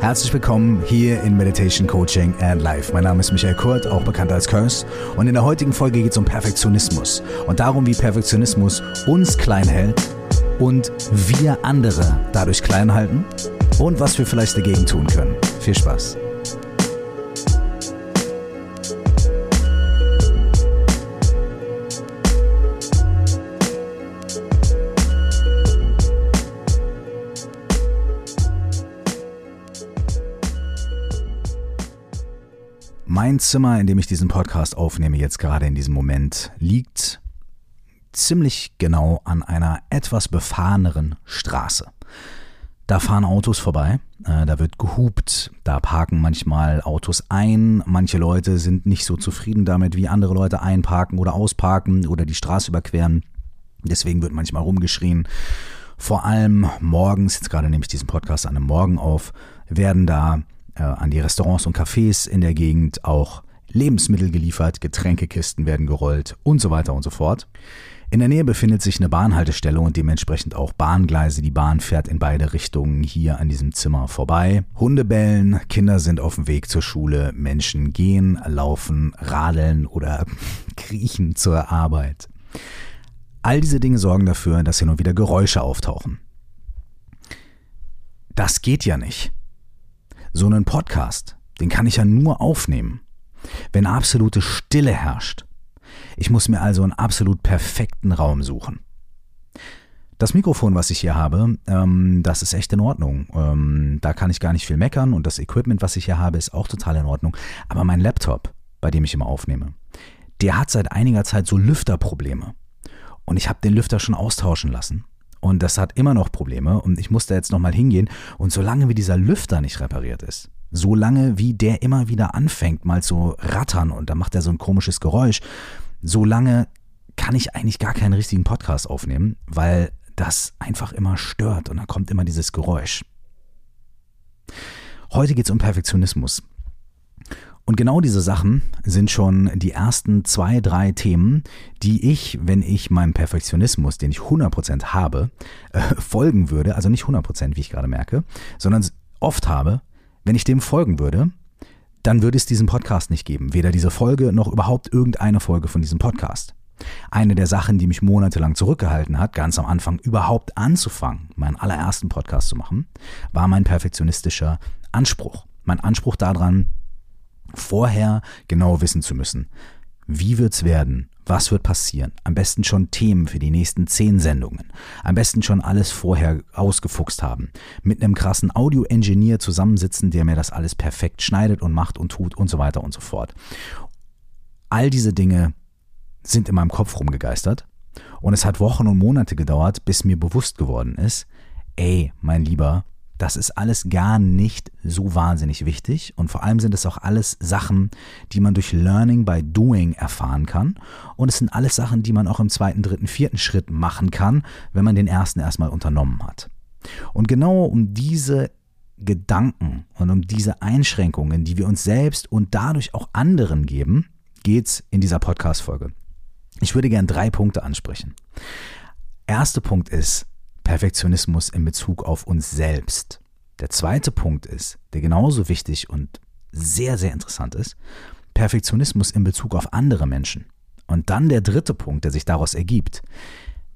Herzlich willkommen hier in Meditation Coaching and Life. Mein Name ist Michael Kurt, auch bekannt als Curse. Und in der heutigen Folge geht es um Perfektionismus und darum, wie Perfektionismus uns klein hält und wir andere dadurch klein halten und was wir vielleicht dagegen tun können. Viel Spaß. Mein Zimmer, in dem ich diesen Podcast aufnehme, jetzt gerade in diesem Moment, liegt ziemlich genau an einer etwas befahreneren Straße. Da fahren Autos vorbei, äh, da wird gehupt, da parken manchmal Autos ein, manche Leute sind nicht so zufrieden damit, wie andere Leute einparken oder ausparken oder die Straße überqueren. Deswegen wird manchmal rumgeschrien. Vor allem morgens, jetzt gerade nehme ich diesen Podcast an einem Morgen auf, werden da äh, an die Restaurants und Cafés in der Gegend auch Lebensmittel geliefert, Getränkekisten werden gerollt und so weiter und so fort. In der Nähe befindet sich eine Bahnhaltestelle und dementsprechend auch Bahngleise. Die Bahn fährt in beide Richtungen hier an diesem Zimmer vorbei. Hunde bellen, Kinder sind auf dem Weg zur Schule, Menschen gehen, laufen, radeln oder kriechen zur Arbeit. All diese Dinge sorgen dafür, dass hier nur wieder Geräusche auftauchen. Das geht ja nicht. So einen Podcast, den kann ich ja nur aufnehmen, wenn absolute Stille herrscht ich muss mir also einen absolut perfekten Raum suchen. Das Mikrofon, was ich hier habe, ähm, das ist echt in Ordnung. Ähm, da kann ich gar nicht viel meckern und das Equipment, was ich hier habe, ist auch total in Ordnung. Aber mein Laptop, bei dem ich immer aufnehme, der hat seit einiger Zeit so Lüfterprobleme. Und ich habe den Lüfter schon austauschen lassen. Und das hat immer noch Probleme und ich muss da jetzt nochmal hingehen. Und solange wie dieser Lüfter nicht repariert ist, solange wie der immer wieder anfängt, mal zu rattern und dann macht er so ein komisches Geräusch, so lange kann ich eigentlich gar keinen richtigen Podcast aufnehmen, weil das einfach immer stört und da kommt immer dieses Geräusch. Heute geht es um Perfektionismus. Und genau diese Sachen sind schon die ersten zwei, drei Themen, die ich, wenn ich meinem Perfektionismus, den ich 100% habe, äh, folgen würde, also nicht 100%, wie ich gerade merke, sondern oft habe, wenn ich dem folgen würde, dann würde es diesen Podcast nicht geben. Weder diese Folge noch überhaupt irgendeine Folge von diesem Podcast. Eine der Sachen, die mich monatelang zurückgehalten hat, ganz am Anfang überhaupt anzufangen, meinen allerersten Podcast zu machen, war mein perfektionistischer Anspruch. Mein Anspruch daran, vorher genau wissen zu müssen, wie wird's werden? Was wird passieren? Am besten schon Themen für die nächsten zehn Sendungen. Am besten schon alles vorher ausgefuchst haben. Mit einem krassen Audio-Engineer zusammensitzen, der mir das alles perfekt schneidet und macht und tut und so weiter und so fort. All diese Dinge sind in meinem Kopf rumgegeistert. Und es hat Wochen und Monate gedauert, bis mir bewusst geworden ist, ey, mein Lieber, das ist alles gar nicht so wahnsinnig wichtig und vor allem sind es auch alles Sachen, die man durch Learning by Doing erfahren kann und es sind alles Sachen, die man auch im zweiten, dritten, vierten Schritt machen kann, wenn man den ersten erstmal unternommen hat. Und genau um diese Gedanken und um diese Einschränkungen, die wir uns selbst und dadurch auch anderen geben, geht's in dieser Podcast-Folge. Ich würde gern drei Punkte ansprechen. Erster Punkt ist, Perfektionismus in Bezug auf uns selbst. Der zweite Punkt ist, der genauso wichtig und sehr, sehr interessant ist, Perfektionismus in Bezug auf andere Menschen. Und dann der dritte Punkt, der sich daraus ergibt.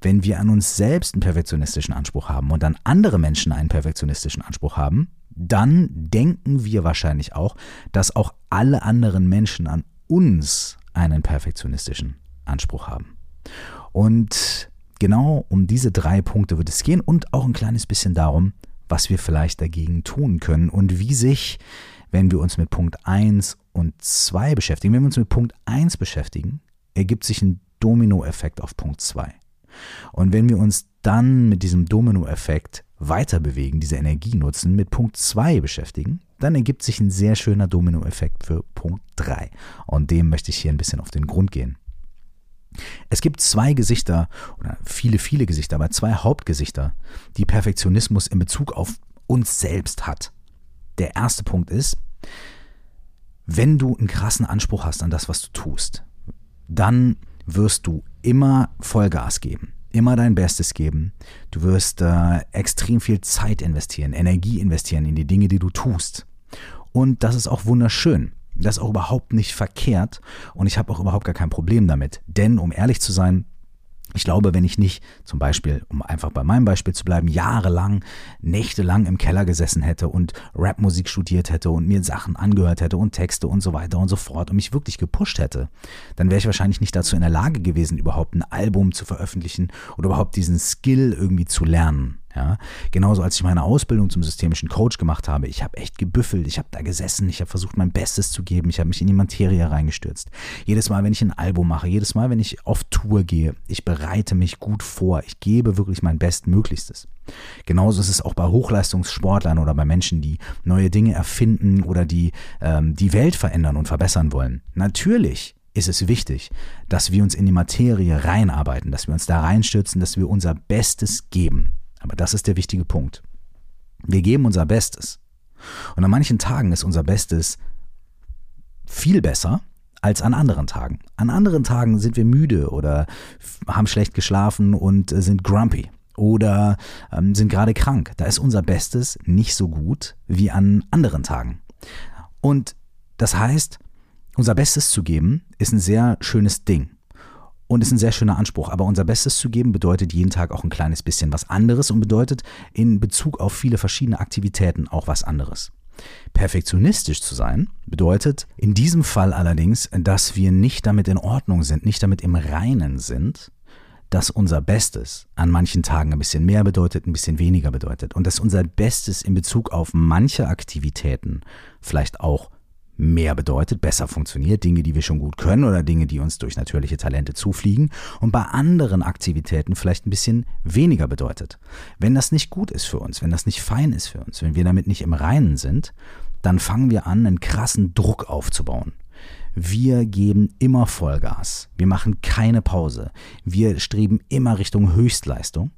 Wenn wir an uns selbst einen perfektionistischen Anspruch haben und an andere Menschen einen perfektionistischen Anspruch haben, dann denken wir wahrscheinlich auch, dass auch alle anderen Menschen an uns einen perfektionistischen Anspruch haben. Und Genau um diese drei Punkte wird es gehen und auch ein kleines bisschen darum, was wir vielleicht dagegen tun können und wie sich, wenn wir uns mit Punkt 1 und 2 beschäftigen, wenn wir uns mit Punkt 1 beschäftigen, ergibt sich ein Dominoeffekt auf Punkt 2. Und wenn wir uns dann mit diesem Dominoeffekt weiter bewegen, diese Energie nutzen, mit Punkt 2 beschäftigen, dann ergibt sich ein sehr schöner Dominoeffekt für Punkt 3. Und dem möchte ich hier ein bisschen auf den Grund gehen. Es gibt zwei Gesichter oder viele, viele Gesichter, aber zwei Hauptgesichter, die Perfektionismus in Bezug auf uns selbst hat. Der erste Punkt ist, wenn du einen krassen Anspruch hast an das, was du tust, dann wirst du immer Vollgas geben. immer dein Bestes geben. Du wirst äh, extrem viel Zeit investieren, Energie investieren in die Dinge, die du tust. Und das ist auch wunderschön. Das ist auch überhaupt nicht verkehrt und ich habe auch überhaupt gar kein Problem damit. Denn, um ehrlich zu sein, ich glaube, wenn ich nicht zum Beispiel, um einfach bei meinem Beispiel zu bleiben, jahrelang, nächtelang im Keller gesessen hätte und Rapmusik studiert hätte und mir Sachen angehört hätte und Texte und so weiter und so fort und mich wirklich gepusht hätte, dann wäre ich wahrscheinlich nicht dazu in der Lage gewesen, überhaupt ein Album zu veröffentlichen oder überhaupt diesen Skill irgendwie zu lernen. Ja, genauso als ich meine Ausbildung zum systemischen Coach gemacht habe, ich habe echt gebüffelt, ich habe da gesessen, ich habe versucht mein Bestes zu geben, ich habe mich in die Materie reingestürzt. Jedes Mal, wenn ich ein Album mache, jedes Mal, wenn ich auf Tour gehe, ich bereite mich gut vor, ich gebe wirklich mein Bestmöglichstes. Genauso ist es auch bei Hochleistungssportlern oder bei Menschen, die neue Dinge erfinden oder die ähm, die Welt verändern und verbessern wollen. Natürlich ist es wichtig, dass wir uns in die Materie reinarbeiten, dass wir uns da reinstürzen, dass wir unser Bestes geben. Aber das ist der wichtige Punkt. Wir geben unser Bestes. Und an manchen Tagen ist unser Bestes viel besser als an anderen Tagen. An anderen Tagen sind wir müde oder haben schlecht geschlafen und äh, sind grumpy oder ähm, sind gerade krank. Da ist unser Bestes nicht so gut wie an anderen Tagen. Und das heißt, unser Bestes zu geben ist ein sehr schönes Ding und ist ein sehr schöner Anspruch. Aber unser Bestes zu geben bedeutet jeden Tag auch ein kleines bisschen was anderes und bedeutet in Bezug auf viele verschiedene Aktivitäten auch was anderes. Perfektionistisch zu sein bedeutet in diesem Fall allerdings, dass wir nicht damit in Ordnung sind, nicht damit im Reinen sind, dass unser Bestes an manchen Tagen ein bisschen mehr bedeutet, ein bisschen weniger bedeutet und dass unser Bestes in Bezug auf manche Aktivitäten vielleicht auch mehr bedeutet, besser funktioniert, Dinge, die wir schon gut können oder Dinge, die uns durch natürliche Talente zufliegen und bei anderen Aktivitäten vielleicht ein bisschen weniger bedeutet. Wenn das nicht gut ist für uns, wenn das nicht fein ist für uns, wenn wir damit nicht im Reinen sind, dann fangen wir an, einen krassen Druck aufzubauen. Wir geben immer Vollgas. Wir machen keine Pause. Wir streben immer Richtung Höchstleistung.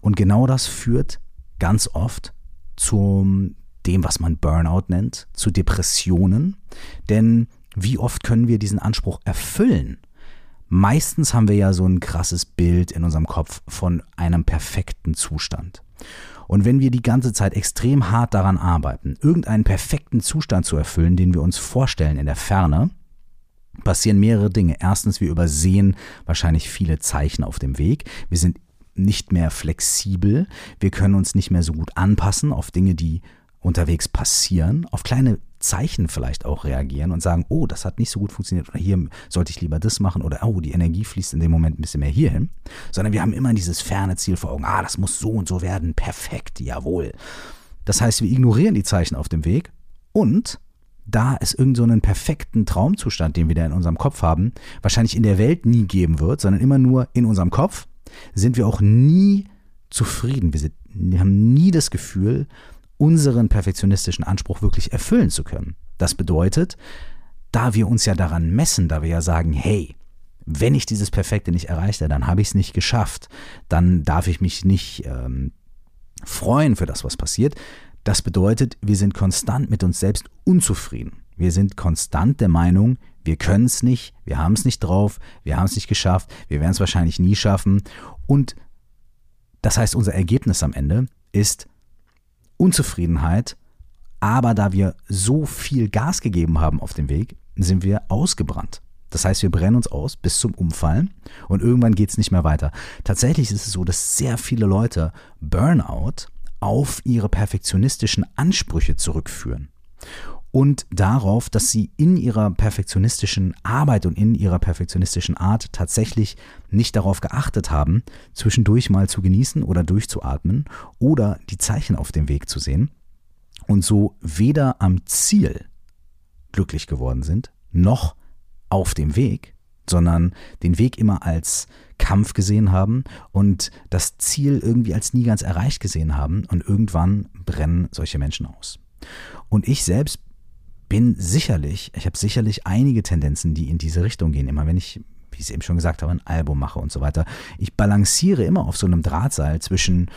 Und genau das führt ganz oft zum dem, was man Burnout nennt, zu Depressionen. Denn wie oft können wir diesen Anspruch erfüllen? Meistens haben wir ja so ein krasses Bild in unserem Kopf von einem perfekten Zustand. Und wenn wir die ganze Zeit extrem hart daran arbeiten, irgendeinen perfekten Zustand zu erfüllen, den wir uns vorstellen in der Ferne, passieren mehrere Dinge. Erstens, wir übersehen wahrscheinlich viele Zeichen auf dem Weg. Wir sind nicht mehr flexibel. Wir können uns nicht mehr so gut anpassen auf Dinge, die unterwegs passieren, auf kleine Zeichen vielleicht auch reagieren und sagen, oh, das hat nicht so gut funktioniert oder hier sollte ich lieber das machen oder oh, die Energie fließt in dem Moment ein bisschen mehr hierhin, sondern wir haben immer dieses ferne Ziel vor Augen, ah, das muss so und so werden, perfekt, jawohl. Das heißt, wir ignorieren die Zeichen auf dem Weg und da es irgendeinen so perfekten Traumzustand, den wir da in unserem Kopf haben, wahrscheinlich in der Welt nie geben wird, sondern immer nur in unserem Kopf, sind wir auch nie zufrieden. Wir, sind, wir haben nie das Gefühl, unseren perfektionistischen Anspruch wirklich erfüllen zu können. Das bedeutet, da wir uns ja daran messen, da wir ja sagen, hey, wenn ich dieses Perfekte nicht erreichte, dann habe ich es nicht geschafft, dann darf ich mich nicht ähm, freuen für das, was passiert. Das bedeutet, wir sind konstant mit uns selbst unzufrieden. Wir sind konstant der Meinung, wir können es nicht, wir haben es nicht drauf, wir haben es nicht geschafft, wir werden es wahrscheinlich nie schaffen. Und das heißt, unser Ergebnis am Ende ist, Unzufriedenheit, aber da wir so viel Gas gegeben haben auf dem Weg, sind wir ausgebrannt. Das heißt, wir brennen uns aus bis zum Umfallen und irgendwann geht es nicht mehr weiter. Tatsächlich ist es so, dass sehr viele Leute Burnout auf ihre perfektionistischen Ansprüche zurückführen und darauf, dass sie in ihrer perfektionistischen Arbeit und in ihrer perfektionistischen Art tatsächlich nicht darauf geachtet haben, zwischendurch mal zu genießen oder durchzuatmen oder die Zeichen auf dem Weg zu sehen und so weder am Ziel glücklich geworden sind, noch auf dem Weg, sondern den Weg immer als Kampf gesehen haben und das Ziel irgendwie als nie ganz erreicht gesehen haben und irgendwann brennen solche Menschen aus. Und ich selbst bin sicherlich, ich habe sicherlich einige Tendenzen, die in diese Richtung gehen. Immer wenn ich, wie ich es eben schon gesagt habe, ein Album mache und so weiter. Ich balanciere immer auf so einem Drahtseil zwischen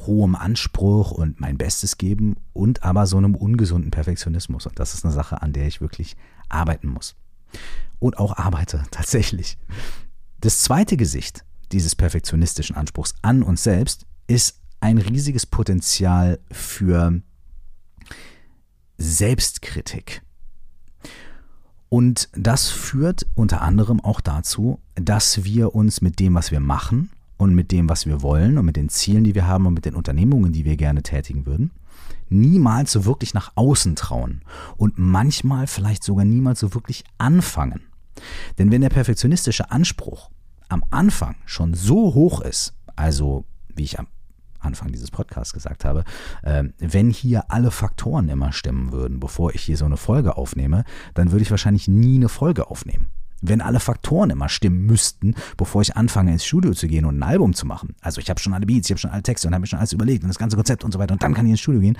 hohem Anspruch und mein Bestes geben und aber so einem ungesunden Perfektionismus. Und das ist eine Sache, an der ich wirklich arbeiten muss. Und auch arbeite, tatsächlich. Das zweite Gesicht dieses perfektionistischen Anspruchs an uns selbst ist ein riesiges Potenzial für Selbstkritik. Und das führt unter anderem auch dazu, dass wir uns mit dem, was wir machen und mit dem, was wir wollen und mit den Zielen, die wir haben und mit den Unternehmungen, die wir gerne tätigen würden, niemals so wirklich nach außen trauen und manchmal vielleicht sogar niemals so wirklich anfangen. Denn wenn der perfektionistische Anspruch am Anfang schon so hoch ist, also wie ich am Anfang dieses Podcasts gesagt habe, äh, wenn hier alle Faktoren immer stimmen würden, bevor ich hier so eine Folge aufnehme, dann würde ich wahrscheinlich nie eine Folge aufnehmen. Wenn alle Faktoren immer stimmen müssten, bevor ich anfange ins Studio zu gehen und ein Album zu machen, also ich habe schon alle Beats, ich habe schon alle Texte und habe mir schon alles überlegt und das ganze Konzept und so weiter und dann kann ich ins Studio gehen,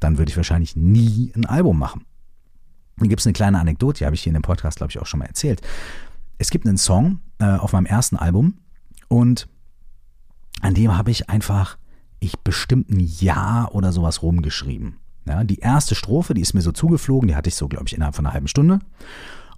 dann würde ich wahrscheinlich nie ein Album machen. Hier gibt es eine kleine Anekdote, die habe ich hier in dem Podcast, glaube ich, auch schon mal erzählt. Es gibt einen Song äh, auf meinem ersten Album und an dem habe ich einfach ich bestimmt ein Jahr oder sowas rumgeschrieben. Ja, die erste Strophe, die ist mir so zugeflogen, die hatte ich so, glaube ich, innerhalb von einer halben Stunde.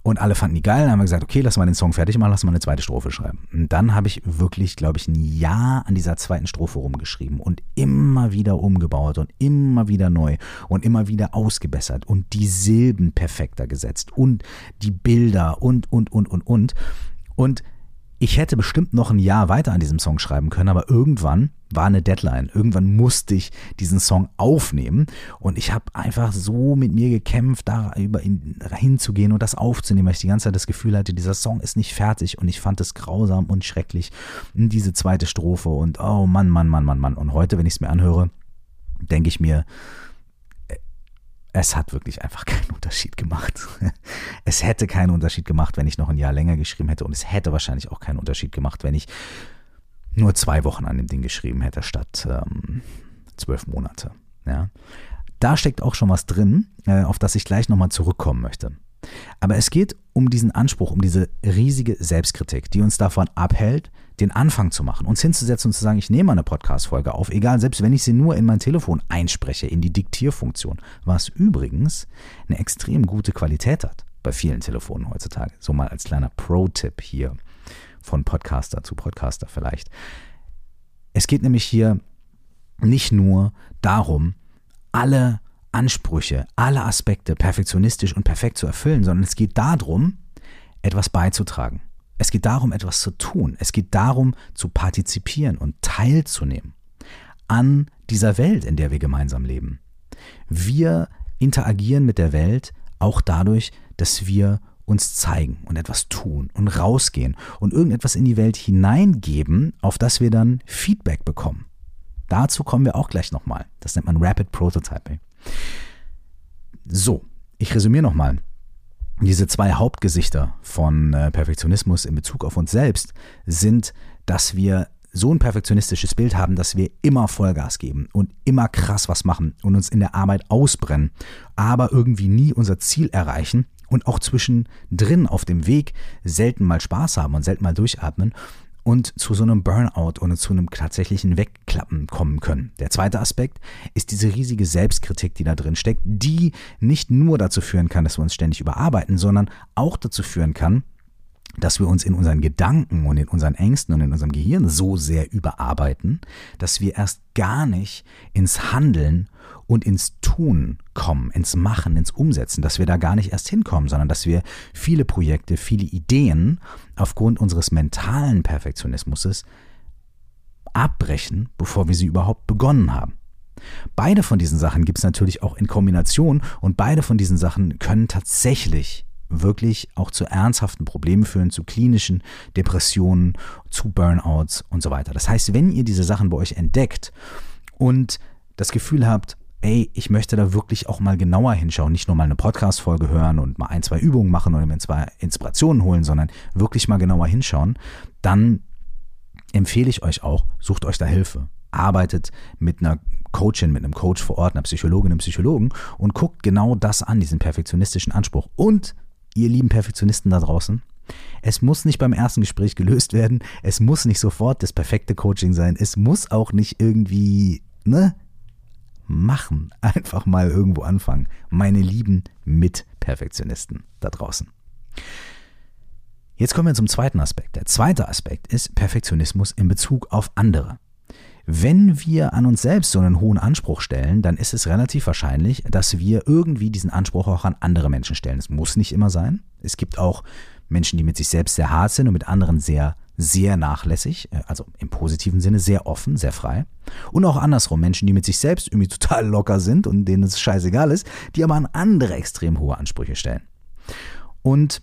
Und alle fanden die geil, dann haben wir gesagt, okay, lass mal den Song fertig machen, lass mal eine zweite Strophe schreiben. Und dann habe ich wirklich, glaube ich, ein Jahr an dieser zweiten Strophe rumgeschrieben und immer wieder umgebaut und immer wieder neu und immer wieder ausgebessert und die Silben perfekter gesetzt und die Bilder und, und, und, und, und. Und ich hätte bestimmt noch ein Jahr weiter an diesem Song schreiben können, aber irgendwann war eine Deadline. Irgendwann musste ich diesen Song aufnehmen und ich habe einfach so mit mir gekämpft, da hinzugehen und das aufzunehmen, weil ich die ganze Zeit das Gefühl hatte, dieser Song ist nicht fertig und ich fand es grausam und schrecklich. Diese zweite Strophe und oh Mann, Mann, Mann, Mann, Mann. Und heute, wenn ich es mir anhöre, denke ich mir, es hat wirklich einfach keinen Unterschied gemacht. Es hätte keinen Unterschied gemacht, wenn ich noch ein Jahr länger geschrieben hätte und es hätte wahrscheinlich auch keinen Unterschied gemacht, wenn ich nur zwei Wochen an dem Ding geschrieben hätte statt ähm, zwölf Monate. Ja. Da steckt auch schon was drin, äh, auf das ich gleich nochmal zurückkommen möchte. Aber es geht um diesen Anspruch, um diese riesige Selbstkritik, die uns davon abhält, den Anfang zu machen, uns hinzusetzen und zu sagen, ich nehme eine Podcast-Folge auf, egal, selbst wenn ich sie nur in mein Telefon einspreche, in die Diktierfunktion, was übrigens eine extrem gute Qualität hat bei vielen Telefonen heutzutage. So mal als kleiner Pro-Tipp hier von Podcaster zu Podcaster vielleicht. Es geht nämlich hier nicht nur darum, alle Ansprüche, alle Aspekte perfektionistisch und perfekt zu erfüllen, sondern es geht darum, etwas beizutragen. Es geht darum, etwas zu tun. Es geht darum, zu partizipieren und teilzunehmen an dieser Welt, in der wir gemeinsam leben. Wir interagieren mit der Welt auch dadurch, dass wir uns zeigen und etwas tun und rausgehen und irgendetwas in die Welt hineingeben, auf das wir dann Feedback bekommen. Dazu kommen wir auch gleich nochmal. Das nennt man Rapid Prototyping. So, ich resümiere nochmal. Diese zwei Hauptgesichter von äh, Perfektionismus in Bezug auf uns selbst sind, dass wir so ein perfektionistisches Bild haben, dass wir immer Vollgas geben und immer krass was machen und uns in der Arbeit ausbrennen, aber irgendwie nie unser Ziel erreichen und auch zwischendrin auf dem Weg selten mal Spaß haben und selten mal durchatmen und zu so einem Burnout oder zu einem tatsächlichen Wegklappen kommen können. Der zweite Aspekt ist diese riesige Selbstkritik, die da drin steckt, die nicht nur dazu führen kann, dass wir uns ständig überarbeiten, sondern auch dazu führen kann, dass wir uns in unseren Gedanken und in unseren Ängsten und in unserem Gehirn so sehr überarbeiten, dass wir erst gar nicht ins Handeln und ins Tun kommen, ins Machen, ins Umsetzen, dass wir da gar nicht erst hinkommen, sondern dass wir viele Projekte, viele Ideen aufgrund unseres mentalen Perfektionismus abbrechen, bevor wir sie überhaupt begonnen haben. Beide von diesen Sachen gibt es natürlich auch in Kombination und beide von diesen Sachen können tatsächlich wirklich auch zu ernsthaften Problemen führen, zu klinischen Depressionen, zu Burnouts und so weiter. Das heißt, wenn ihr diese Sachen bei euch entdeckt und das Gefühl habt, ey, ich möchte da wirklich auch mal genauer hinschauen, nicht nur mal eine Podcast-Folge hören und mal ein, zwei Übungen machen oder mir zwei Inspirationen holen, sondern wirklich mal genauer hinschauen, dann empfehle ich euch auch, sucht euch da Hilfe. Arbeitet mit einer Coachin, mit einem Coach vor Ort, einer Psychologin, einem Psychologen und guckt genau das an, diesen perfektionistischen Anspruch. Und ihr lieben Perfektionisten da draußen, es muss nicht beim ersten Gespräch gelöst werden. Es muss nicht sofort das perfekte Coaching sein. Es muss auch nicht irgendwie, ne? Machen. Einfach mal irgendwo anfangen. Meine lieben Mitperfektionisten da draußen. Jetzt kommen wir zum zweiten Aspekt. Der zweite Aspekt ist Perfektionismus in Bezug auf andere. Wenn wir an uns selbst so einen hohen Anspruch stellen, dann ist es relativ wahrscheinlich, dass wir irgendwie diesen Anspruch auch an andere Menschen stellen. Es muss nicht immer sein. Es gibt auch Menschen, die mit sich selbst sehr hart sind und mit anderen sehr, sehr nachlässig, äh, also im positiven Sinne sehr offen, sehr frei. Und auch andersrum, Menschen, die mit sich selbst irgendwie total locker sind und denen es scheißegal ist, die aber an andere extrem hohe Ansprüche stellen. Und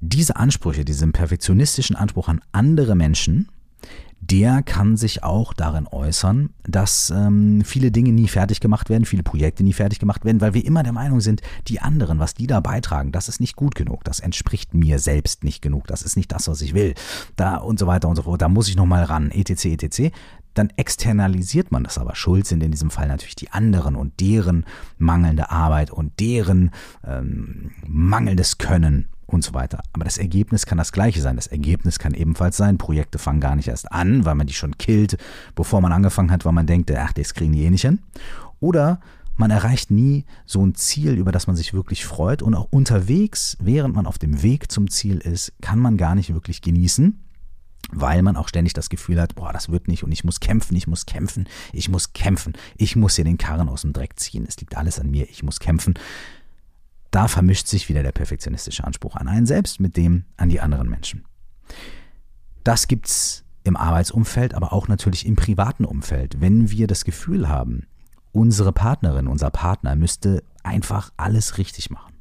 diese Ansprüche, diesen perfektionistischen Anspruch an andere Menschen, der kann sich auch darin äußern, dass ähm, viele Dinge nie fertig gemacht werden, viele Projekte nie fertig gemacht werden, weil wir immer der Meinung sind, die anderen, was die da beitragen, das ist nicht gut genug, das entspricht mir selbst nicht genug, das ist nicht das, was ich will, da und so weiter und so fort, da muss ich nochmal ran, etc., etc. Dann externalisiert man das aber. Schuld sind in diesem Fall natürlich die anderen und deren mangelnde Arbeit und deren ähm, mangelndes Können und so weiter. Aber das Ergebnis kann das gleiche sein. Das Ergebnis kann ebenfalls sein, Projekte fangen gar nicht erst an, weil man die schon killt, bevor man angefangen hat, weil man denkt, ach, das kriegen die eh nicht hin. Oder man erreicht nie so ein Ziel, über das man sich wirklich freut. Und auch unterwegs, während man auf dem Weg zum Ziel ist, kann man gar nicht wirklich genießen, weil man auch ständig das Gefühl hat, boah, das wird nicht und ich muss kämpfen, ich muss kämpfen, ich muss kämpfen, ich muss hier den Karren aus dem Dreck ziehen, es liegt alles an mir, ich muss kämpfen da vermischt sich wieder der perfektionistische Anspruch an einen selbst mit dem an die anderen Menschen. Das gibt's im Arbeitsumfeld, aber auch natürlich im privaten Umfeld. Wenn wir das Gefühl haben, unsere Partnerin, unser Partner müsste einfach alles richtig machen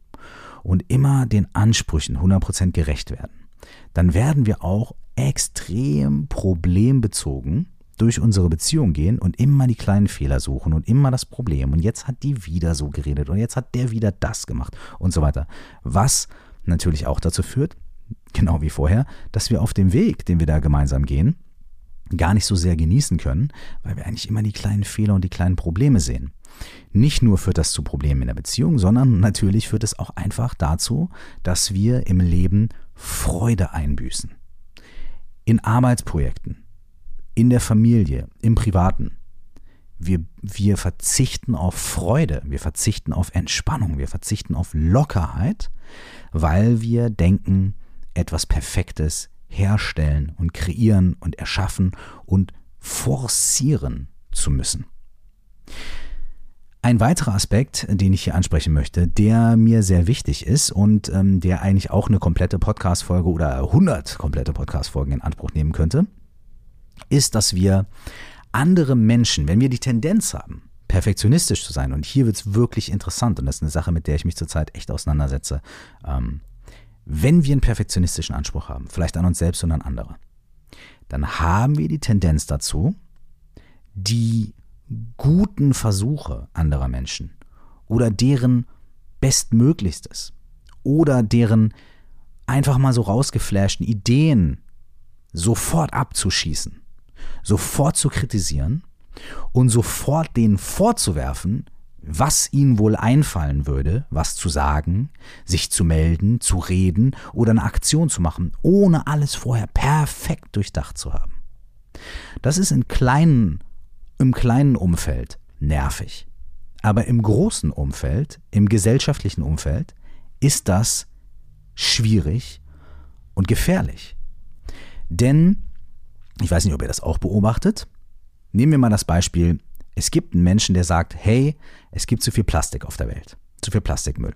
und immer den Ansprüchen 100% gerecht werden, dann werden wir auch extrem problembezogen durch unsere Beziehung gehen und immer die kleinen Fehler suchen und immer das Problem. Und jetzt hat die wieder so geredet und jetzt hat der wieder das gemacht und so weiter. Was natürlich auch dazu führt, genau wie vorher, dass wir auf dem Weg, den wir da gemeinsam gehen, gar nicht so sehr genießen können, weil wir eigentlich immer die kleinen Fehler und die kleinen Probleme sehen. Nicht nur führt das zu Problemen in der Beziehung, sondern natürlich führt es auch einfach dazu, dass wir im Leben Freude einbüßen. In Arbeitsprojekten, in der Familie, im Privaten. Wir, wir verzichten auf Freude, wir verzichten auf Entspannung, wir verzichten auf Lockerheit, weil wir denken, etwas Perfektes herstellen und kreieren und erschaffen und forcieren zu müssen. Ein weiterer Aspekt, den ich hier ansprechen möchte, der mir sehr wichtig ist und ähm, der eigentlich auch eine komplette Podcast-Folge oder 100 komplette Podcast-Folgen in Anspruch nehmen könnte, ist, dass wir andere Menschen, wenn wir die Tendenz haben, perfektionistisch zu sein, und hier wird es wirklich interessant, und das ist eine Sache, mit der ich mich zurzeit echt auseinandersetze, ähm, wenn wir einen perfektionistischen Anspruch haben, vielleicht an uns selbst und an andere, dann haben wir die Tendenz dazu, die guten Versuche anderer Menschen oder deren Bestmöglichstes oder deren einfach mal so rausgeflashten Ideen sofort abzuschießen sofort zu kritisieren und sofort denen vorzuwerfen, was ihnen wohl einfallen würde, was zu sagen, sich zu melden, zu reden oder eine Aktion zu machen, ohne alles vorher perfekt durchdacht zu haben. Das ist in kleinen, im kleinen Umfeld nervig. Aber im großen Umfeld, im gesellschaftlichen Umfeld, ist das schwierig und gefährlich. Denn ich weiß nicht, ob ihr das auch beobachtet. Nehmen wir mal das Beispiel, es gibt einen Menschen, der sagt, hey, es gibt zu viel Plastik auf der Welt, zu viel Plastikmüll.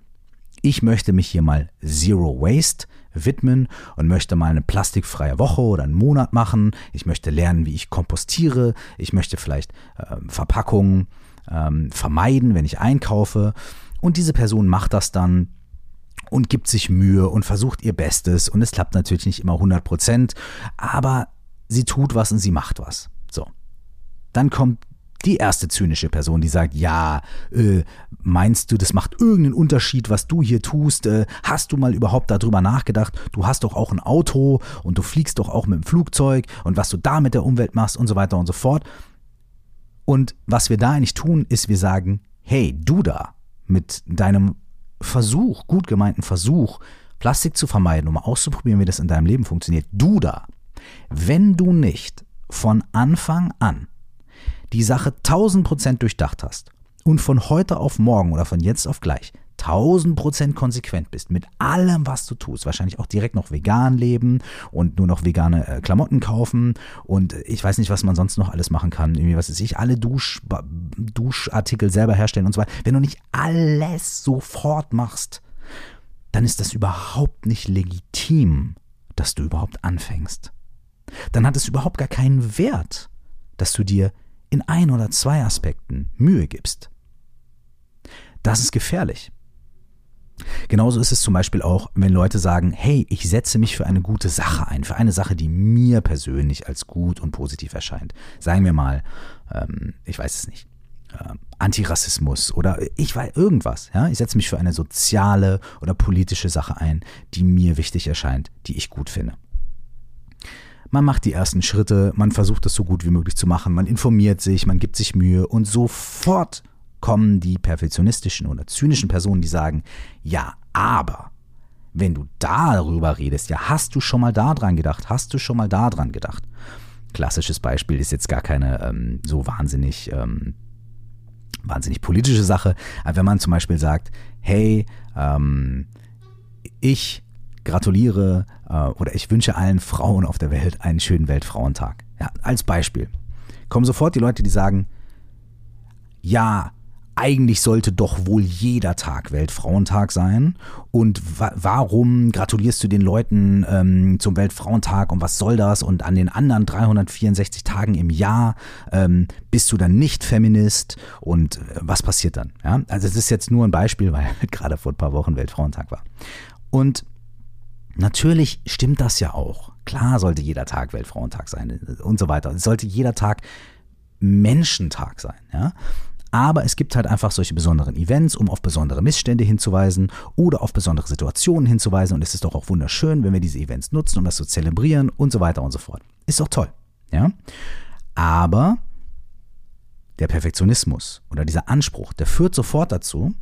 Ich möchte mich hier mal Zero Waste widmen und möchte mal eine plastikfreie Woche oder einen Monat machen. Ich möchte lernen, wie ich kompostiere. Ich möchte vielleicht äh, Verpackungen ähm, vermeiden, wenn ich einkaufe. Und diese Person macht das dann und gibt sich Mühe und versucht ihr Bestes. Und es klappt natürlich nicht immer 100 Prozent, aber sie tut was und sie macht was. So. Dann kommt die erste zynische Person, die sagt, ja, äh, meinst du, das macht irgendeinen Unterschied, was du hier tust? Äh, hast du mal überhaupt darüber nachgedacht? Du hast doch auch ein Auto und du fliegst doch auch mit dem Flugzeug und was du da mit der Umwelt machst und so weiter und so fort. Und was wir da eigentlich tun, ist, wir sagen, hey, du da, mit deinem Versuch, gut gemeinten Versuch, Plastik zu vermeiden, um mal auszuprobieren, wie das in deinem Leben funktioniert, du da, wenn du nicht von Anfang an die Sache 1000 Prozent durchdacht hast und von heute auf morgen oder von jetzt auf gleich 1000% konsequent bist mit allem, was du tust, wahrscheinlich auch direkt noch vegan leben und nur noch vegane äh, Klamotten kaufen und ich weiß nicht, was man sonst noch alles machen kann, irgendwie, was weiß ich, alle Dusch, Duschartikel selber herstellen und so weiter. Wenn du nicht alles sofort machst, dann ist das überhaupt nicht legitim, dass du überhaupt anfängst. Dann hat es überhaupt gar keinen Wert, dass du dir in ein oder zwei Aspekten Mühe gibst. Das ist gefährlich. Genauso ist es zum Beispiel auch, wenn Leute sagen, hey, ich setze mich für eine gute Sache ein, für eine Sache, die mir persönlich als gut und positiv erscheint. Sagen wir mal, ähm, ich weiß es nicht, äh, Antirassismus oder ich weiß irgendwas. Ja? Ich setze mich für eine soziale oder politische Sache ein, die mir wichtig erscheint, die ich gut finde. Man macht die ersten Schritte, man versucht das so gut wie möglich zu machen, man informiert sich, man gibt sich Mühe und sofort kommen die perfektionistischen oder zynischen Personen, die sagen, ja, aber wenn du darüber redest, ja, hast du schon mal daran gedacht, hast du schon mal daran gedacht. Klassisches Beispiel ist jetzt gar keine ähm, so wahnsinnig, ähm, wahnsinnig politische Sache, aber wenn man zum Beispiel sagt, hey, ähm, ich gratuliere äh, oder ich wünsche allen Frauen auf der Welt einen schönen Weltfrauentag. Ja, als Beispiel. Kommen sofort die Leute, die sagen, ja, eigentlich sollte doch wohl jeder Tag Weltfrauentag sein. Und wa warum gratulierst du den Leuten ähm, zum Weltfrauentag und was soll das? Und an den anderen 364 Tagen im Jahr ähm, bist du dann nicht Feminist und äh, was passiert dann? Ja? Also es ist jetzt nur ein Beispiel, weil gerade vor ein paar Wochen Weltfrauentag war. Und Natürlich stimmt das ja auch. Klar sollte jeder Tag Weltfrauentag sein und so weiter. Es sollte jeder Tag Menschentag sein, ja. Aber es gibt halt einfach solche besonderen Events, um auf besondere Missstände hinzuweisen oder auf besondere Situationen hinzuweisen. Und es ist doch auch wunderschön, wenn wir diese Events nutzen, um das zu zelebrieren und so weiter und so fort. Ist doch toll. Ja? Aber der Perfektionismus oder dieser Anspruch, der führt sofort dazu,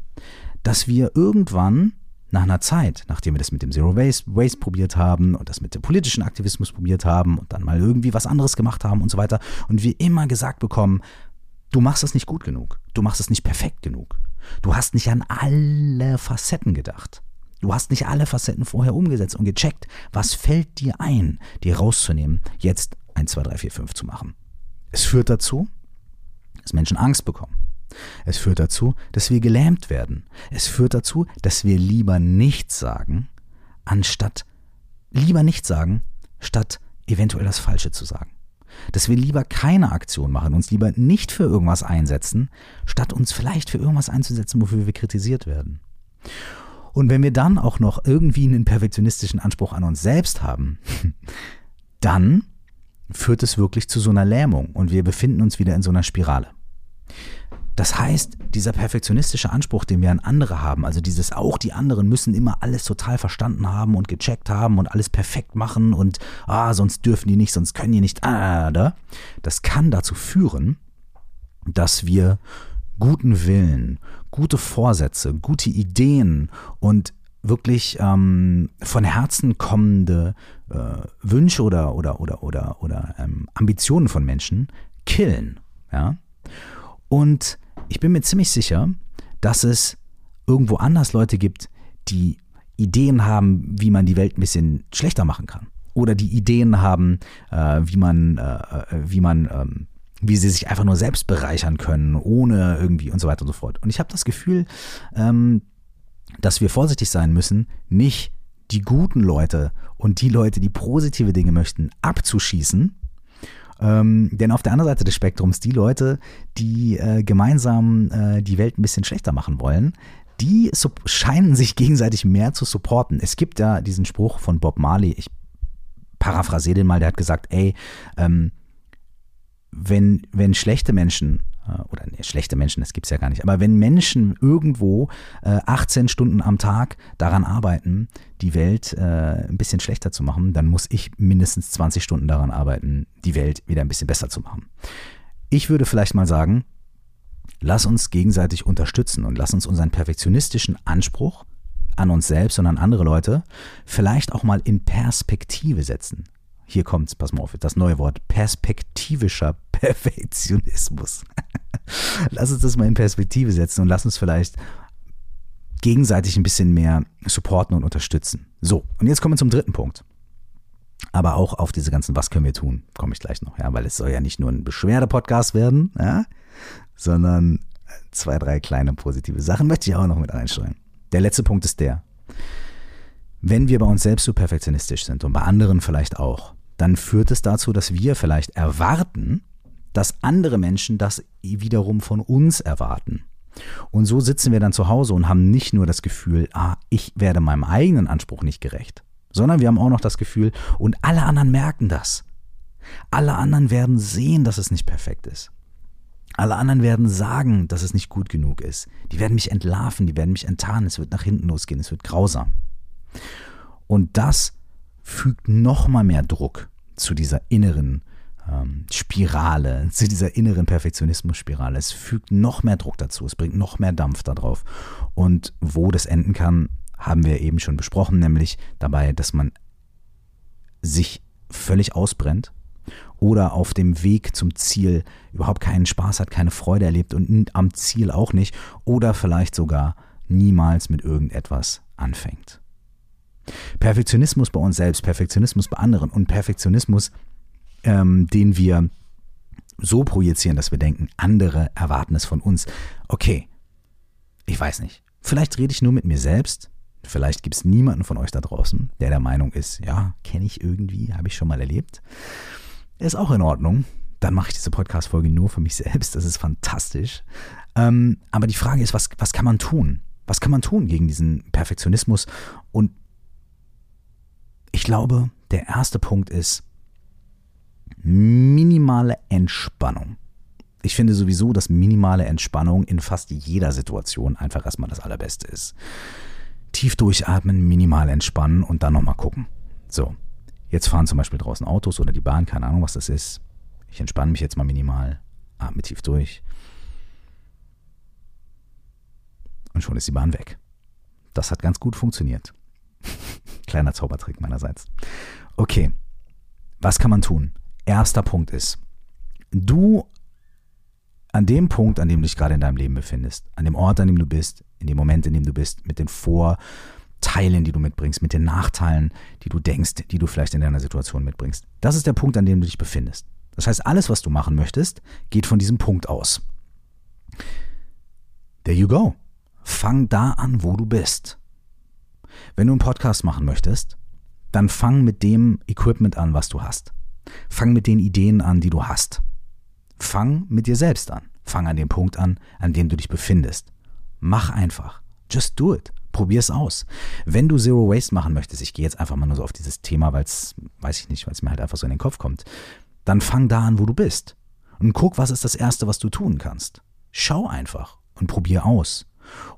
dass wir irgendwann nach einer Zeit, nachdem wir das mit dem Zero Waste, Waste probiert haben und das mit dem politischen Aktivismus probiert haben und dann mal irgendwie was anderes gemacht haben und so weiter und wir immer gesagt bekommen, du machst das nicht gut genug, du machst es nicht perfekt genug, du hast nicht an alle Facetten gedacht. Du hast nicht alle Facetten vorher umgesetzt und gecheckt, was fällt dir ein, dir rauszunehmen, jetzt 1, 2, 3, 4, 5 zu machen. Es führt dazu, dass Menschen Angst bekommen. Es führt dazu, dass wir gelähmt werden. Es führt dazu, dass wir lieber nichts sagen, anstatt lieber nichts sagen, statt eventuell das Falsche zu sagen. Dass wir lieber keine Aktion machen, uns lieber nicht für irgendwas einsetzen, statt uns vielleicht für irgendwas einzusetzen, wofür wir kritisiert werden. Und wenn wir dann auch noch irgendwie einen perfektionistischen Anspruch an uns selbst haben, dann führt es wirklich zu so einer Lähmung und wir befinden uns wieder in so einer Spirale. Das heißt, dieser perfektionistische Anspruch, den wir an andere haben, also dieses auch die anderen müssen immer alles total verstanden haben und gecheckt haben und alles perfekt machen und ah, sonst dürfen die nicht, sonst können die nicht, ah, da, das kann dazu führen, dass wir guten Willen, gute Vorsätze, gute Ideen und wirklich ähm, von Herzen kommende äh, Wünsche oder oder oder oder oder ähm, Ambitionen von Menschen killen, ja. Und ich bin mir ziemlich sicher, dass es irgendwo anders Leute gibt, die Ideen haben, wie man die Welt ein bisschen schlechter machen kann. Oder die Ideen haben, äh, wie man, äh, äh, wie man, ähm, wie sie sich einfach nur selbst bereichern können, ohne irgendwie und so weiter und so fort. Und ich habe das Gefühl, ähm, dass wir vorsichtig sein müssen, nicht die guten Leute und die Leute, die positive Dinge möchten, abzuschießen, ähm, denn auf der anderen Seite des Spektrums, die Leute, die äh, gemeinsam äh, die Welt ein bisschen schlechter machen wollen, die scheinen sich gegenseitig mehr zu supporten. Es gibt ja diesen Spruch von Bob Marley, ich paraphrasiere den mal, der hat gesagt, ey, ähm, wenn, wenn schlechte Menschen oder nee, schlechte Menschen, das gibt es ja gar nicht, aber wenn Menschen irgendwo äh, 18 Stunden am Tag daran arbeiten, die Welt äh, ein bisschen schlechter zu machen, dann muss ich mindestens 20 Stunden daran arbeiten, die Welt wieder ein bisschen besser zu machen. Ich würde vielleicht mal sagen, lass uns gegenseitig unterstützen und lass uns unseren perfektionistischen Anspruch an uns selbst und an andere Leute vielleicht auch mal in Perspektive setzen. Hier kommt's, pass mal auf, das neue Wort, perspektivischer Perfektionismus. lass uns das mal in Perspektive setzen und lass uns vielleicht gegenseitig ein bisschen mehr supporten und unterstützen. So, und jetzt kommen wir zum dritten Punkt. Aber auch auf diese ganzen Was können wir tun, komme ich gleich noch, ja, weil es soll ja nicht nur ein Beschwerde-Podcast werden, ja, sondern zwei, drei kleine positive Sachen möchte ich auch noch mit einstreuen. Der letzte Punkt ist der. Wenn wir bei uns selbst so perfektionistisch sind und bei anderen vielleicht auch, dann führt es dazu, dass wir vielleicht erwarten, dass andere Menschen das wiederum von uns erwarten. Und so sitzen wir dann zu Hause und haben nicht nur das Gefühl, ah, ich werde meinem eigenen Anspruch nicht gerecht, sondern wir haben auch noch das Gefühl, und alle anderen merken das. Alle anderen werden sehen, dass es nicht perfekt ist. Alle anderen werden sagen, dass es nicht gut genug ist. Die werden mich entlarven, die werden mich enttarnen, es wird nach hinten losgehen, es wird grausam. Und das fügt nochmal mehr Druck zu dieser inneren ähm, Spirale, zu dieser inneren Perfektionismus-Spirale. Es fügt noch mehr Druck dazu, es bringt noch mehr Dampf darauf. Und wo das enden kann, haben wir eben schon besprochen, nämlich dabei, dass man sich völlig ausbrennt oder auf dem Weg zum Ziel überhaupt keinen Spaß hat, keine Freude erlebt und am Ziel auch nicht oder vielleicht sogar niemals mit irgendetwas anfängt. Perfektionismus bei uns selbst, Perfektionismus bei anderen und Perfektionismus ähm, den wir so projizieren, dass wir denken, andere erwarten es von uns. Okay, ich weiß nicht. Vielleicht rede ich nur mit mir selbst. Vielleicht gibt es niemanden von euch da draußen, der der Meinung ist, ja, kenne ich irgendwie, habe ich schon mal erlebt. Ist auch in Ordnung. Dann mache ich diese Podcast-Folge nur für mich selbst. Das ist fantastisch. Ähm, aber die Frage ist, was, was kann man tun? Was kann man tun gegen diesen Perfektionismus? Und ich glaube, der erste Punkt ist, minimale Entspannung. Ich finde sowieso, dass minimale Entspannung in fast jeder Situation einfach erstmal das Allerbeste ist. Tief durchatmen, minimal entspannen und dann nochmal gucken. So, jetzt fahren zum Beispiel draußen Autos oder die Bahn, keine Ahnung, was das ist. Ich entspanne mich jetzt mal minimal, atme tief durch. Und schon ist die Bahn weg. Das hat ganz gut funktioniert. Kleiner Zaubertrick meinerseits. Okay, was kann man tun? erster Punkt ist, du an dem Punkt, an dem du dich gerade in deinem Leben befindest, an dem Ort, an dem du bist, in dem Moment, in dem du bist, mit den Vorteilen, die du mitbringst, mit den Nachteilen, die du denkst, die du vielleicht in deiner Situation mitbringst. Das ist der Punkt, an dem du dich befindest. Das heißt, alles, was du machen möchtest, geht von diesem Punkt aus. There you go. Fang da an, wo du bist. Wenn du einen Podcast machen möchtest, dann fang mit dem Equipment an, was du hast. Fang mit den Ideen an, die du hast. Fang mit dir selbst an. Fang an dem Punkt an, an dem du dich befindest. Mach einfach. Just do it. Probier es aus. Wenn du Zero Waste machen möchtest, ich gehe jetzt einfach mal nur so auf dieses Thema, weil es, weiß ich nicht, weil es mir halt einfach so in den Kopf kommt, dann fang da an, wo du bist. Und guck, was ist das Erste, was du tun kannst. Schau einfach und probier aus.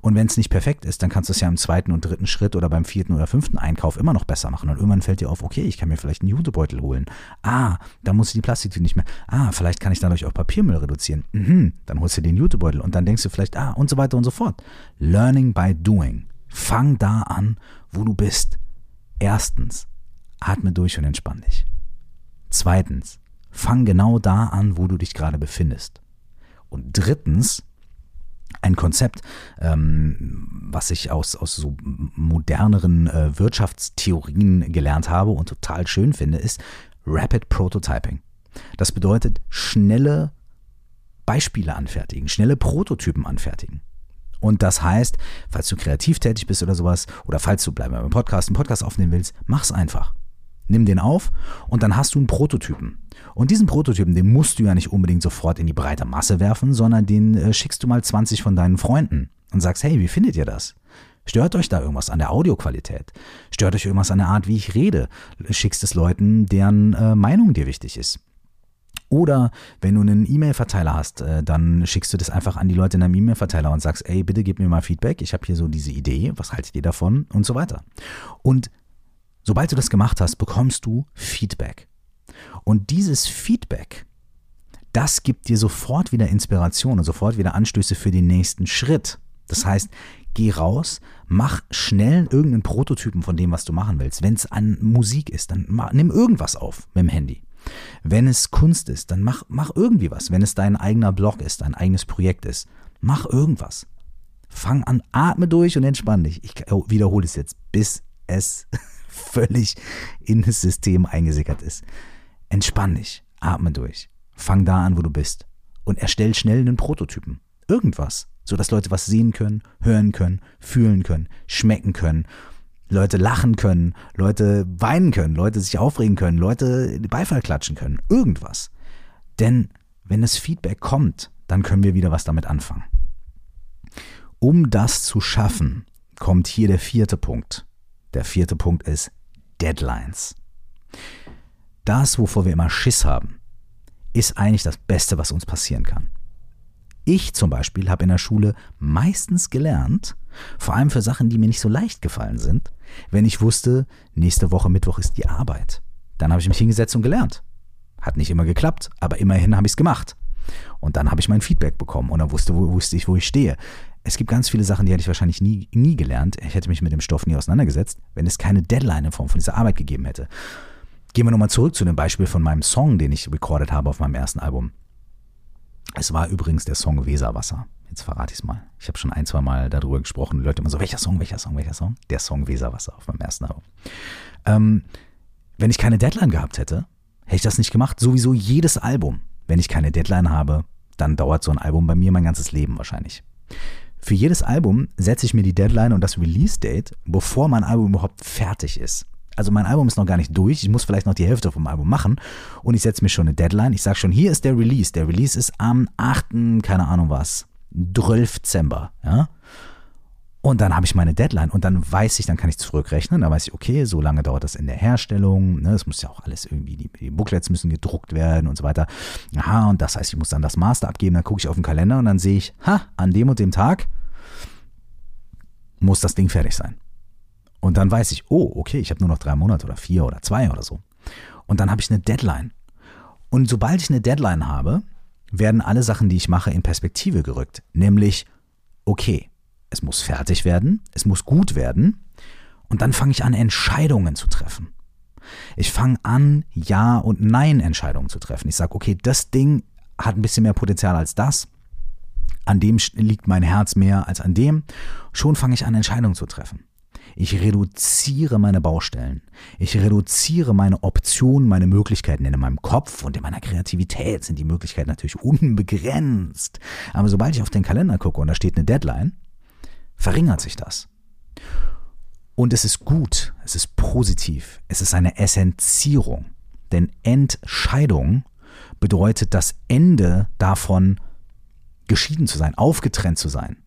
Und wenn es nicht perfekt ist, dann kannst du es ja im zweiten und dritten Schritt oder beim vierten oder fünften Einkauf immer noch besser machen. Und irgendwann fällt dir auf, okay, ich kann mir vielleicht einen Jutebeutel holen. Ah, da muss ich die Plastiktüte nicht mehr. Ah, vielleicht kann ich dadurch auch Papiermüll reduzieren. Mhm, dann holst du den Jutebeutel und dann denkst du vielleicht, ah, und so weiter und so fort. Learning by doing. Fang da an, wo du bist. Erstens, atme durch und entspann dich. Zweitens, fang genau da an, wo du dich gerade befindest. Und drittens, ein Konzept, ähm, was ich aus, aus so moderneren äh, Wirtschaftstheorien gelernt habe und total schön finde, ist Rapid Prototyping. Das bedeutet schnelle Beispiele anfertigen, schnelle Prototypen anfertigen. Und das heißt, falls du kreativ tätig bist oder sowas, oder falls du, bleiben beim Podcast, einen Podcast aufnehmen willst, mach's einfach. Nimm den auf und dann hast du einen Prototypen. Und diesen Prototypen, den musst du ja nicht unbedingt sofort in die breite Masse werfen, sondern den äh, schickst du mal 20 von deinen Freunden und sagst, hey, wie findet ihr das? Stört euch da irgendwas an der Audioqualität? Stört euch irgendwas an der Art, wie ich rede? Schickst es Leuten, deren äh, Meinung dir wichtig ist. Oder wenn du einen E-Mail-Verteiler hast, äh, dann schickst du das einfach an die Leute in deinem E-Mail-Verteiler und sagst, ey, bitte gib mir mal Feedback, ich habe hier so diese Idee, was haltet ihr davon und so weiter. Und Sobald du das gemacht hast, bekommst du Feedback. Und dieses Feedback, das gibt dir sofort wieder Inspiration und sofort wieder Anstöße für den nächsten Schritt. Das heißt, geh raus, mach schnell irgendeinen Prototypen von dem, was du machen willst. Wenn es an Musik ist, dann mach, nimm irgendwas auf mit dem Handy. Wenn es Kunst ist, dann mach, mach irgendwie was. Wenn es dein eigener Blog ist, dein eigenes Projekt ist, mach irgendwas. Fang an, atme durch und entspann dich. Ich wiederhole es jetzt, bis es völlig in das System eingesickert ist. Entspann dich, atme durch. Fang da an, wo du bist. Und erstell schnell einen Prototypen. Irgendwas. Sodass Leute was sehen können, hören können, fühlen können, schmecken können. Leute lachen können, Leute weinen können, Leute sich aufregen können, Leute Beifall klatschen können. Irgendwas. Denn wenn das Feedback kommt, dann können wir wieder was damit anfangen. Um das zu schaffen, kommt hier der vierte Punkt. Der vierte Punkt ist Deadlines. Das, wovor wir immer Schiss haben, ist eigentlich das Beste, was uns passieren kann. Ich zum Beispiel habe in der Schule meistens gelernt, vor allem für Sachen, die mir nicht so leicht gefallen sind, wenn ich wusste, nächste Woche Mittwoch ist die Arbeit. Dann habe ich mich hingesetzt und gelernt. Hat nicht immer geklappt, aber immerhin habe ich es gemacht. Und dann habe ich mein Feedback bekommen und dann wusste, wusste ich, wo ich stehe. Es gibt ganz viele Sachen, die hätte ich wahrscheinlich nie, nie gelernt. Ich hätte mich mit dem Stoff nie auseinandergesetzt, wenn es keine Deadline in Form von dieser Arbeit gegeben hätte. Gehen wir nochmal zurück zu dem Beispiel von meinem Song, den ich recorded habe auf meinem ersten Album. Es war übrigens der Song Weserwasser. Jetzt verrate ich es mal. Ich habe schon ein, zwei Mal darüber gesprochen. Die Leute immer so, welcher Song, welcher Song, welcher Song? Der Song Weserwasser auf meinem ersten Album. Ähm, wenn ich keine Deadline gehabt hätte, hätte ich das nicht gemacht. Sowieso jedes Album. Wenn ich keine Deadline habe, dann dauert so ein Album bei mir mein ganzes Leben wahrscheinlich. Für jedes Album setze ich mir die Deadline und das Release-Date, bevor mein Album überhaupt fertig ist also mein Album ist noch gar nicht durch, ich muss vielleicht noch die Hälfte vom Album machen und ich setze mir schon eine Deadline. Ich sage schon, hier ist der Release. Der Release ist am 8., keine Ahnung was, 12. Dezember, ja. Und dann habe ich meine Deadline und dann weiß ich, dann kann ich zurückrechnen. Da weiß ich, okay, so lange dauert das in der Herstellung. Ne? Muss ja auch alles irgendwie, die, die Booklets müssen gedruckt werden und so weiter. Aha, und das heißt, ich muss dann das Master abgeben. Dann gucke ich auf den Kalender und dann sehe ich, ha, an dem und dem Tag muss das Ding fertig sein. Und dann weiß ich, oh, okay, ich habe nur noch drei Monate oder vier oder zwei oder so. Und dann habe ich eine Deadline. Und sobald ich eine Deadline habe, werden alle Sachen, die ich mache, in Perspektive gerückt. Nämlich, okay, es muss fertig werden, es muss gut werden. Und dann fange ich an, Entscheidungen zu treffen. Ich fange an, Ja- und Nein-Entscheidungen zu treffen. Ich sage, okay, das Ding hat ein bisschen mehr Potenzial als das. An dem liegt mein Herz mehr als an dem. Schon fange ich an, Entscheidungen zu treffen. Ich reduziere meine Baustellen. Ich reduziere meine Optionen, meine Möglichkeiten. Denn in meinem Kopf und in meiner Kreativität sind die Möglichkeiten natürlich unbegrenzt. Aber sobald ich auf den Kalender gucke und da steht eine Deadline, verringert sich das. Und es ist gut, es ist positiv, es ist eine Essenzierung. Denn Entscheidung bedeutet das Ende davon, geschieden zu sein, aufgetrennt zu sein.